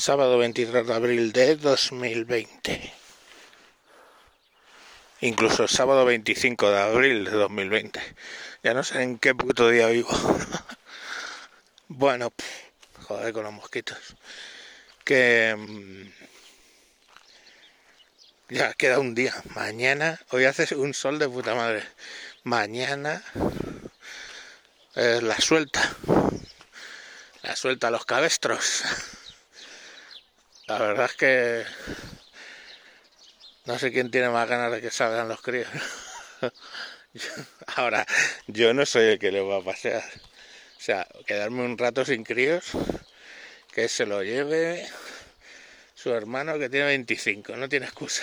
sábado 23 de abril de 2020. Incluso sábado 25 de abril de 2020. Ya no sé en qué puto día vivo. bueno, joder con los mosquitos. Que mm, ya queda un día. Mañana, hoy hace un sol de puta madre. Mañana la suelta. La suelta a los cabestros. La verdad es que no sé quién tiene más ganas de que salgan los críos. Ahora, yo no soy el que le va a pasear. O sea, quedarme un rato sin críos, que se lo lleve su hermano que tiene 25, no tiene excusa.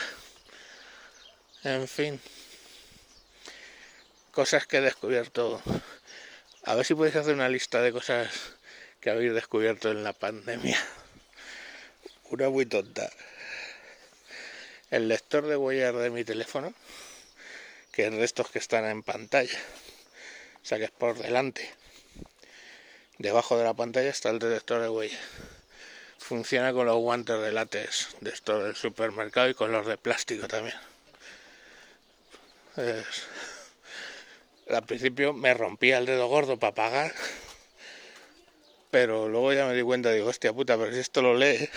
En fin, cosas que he descubierto. A ver si podéis hacer una lista de cosas que habéis descubierto en la pandemia. Una muy tonta. El lector de huellas de mi teléfono, que es de estos que están en pantalla, o sea que es por delante. Debajo de la pantalla está el detector de huellas. Funciona con los guantes de látex de estos del supermercado y con los de plástico también. al principio me rompía el dedo gordo para pagar, pero luego ya me di cuenta, digo, hostia puta, pero si esto lo lee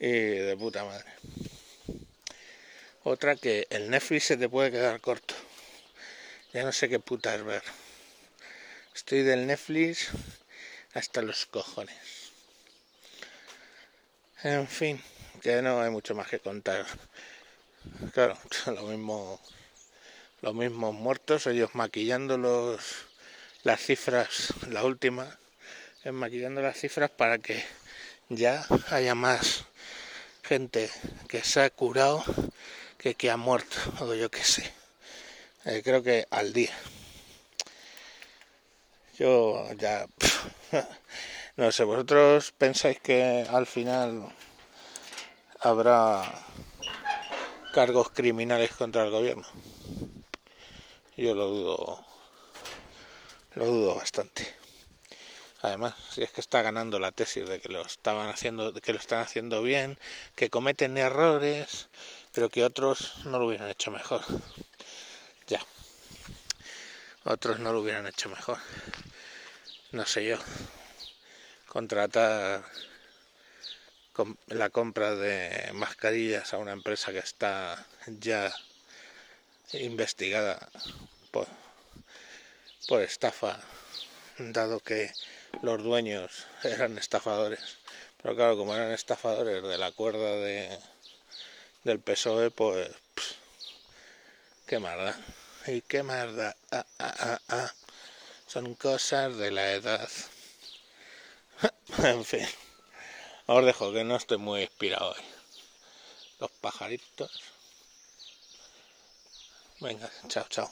y de puta madre. Otra que el Netflix se te puede quedar corto. Ya no sé qué puta es ver. Estoy del Netflix hasta los cojones. En fin, que no hay mucho más que contar. Claro, lo mismo, los mismos muertos, ellos maquillando los, las cifras, la última, maquillando las cifras para que ya haya más gente que se ha curado que que ha muerto, o yo qué sé. Eh, creo que al día. Yo ya... no sé, vosotros pensáis que al final habrá cargos criminales contra el gobierno. Yo lo dudo, lo dudo bastante. Además, si es que está ganando la tesis de que lo estaban haciendo, que lo están haciendo bien, que cometen errores, pero que otros no lo hubieran hecho mejor. Ya. Otros no lo hubieran hecho mejor. No sé yo. Contratar la compra de mascarillas a una empresa que está ya investigada por, por estafa, dado que los dueños eran estafadores. Pero claro, como eran estafadores de la cuerda de, del PSOE, pues... qué maldad. Y qué maldad. Ah, ah, ah, ah. Son cosas de la edad. en fin. Os dejo que no estoy muy inspirado hoy. Los pajaritos. Venga, chao, chao.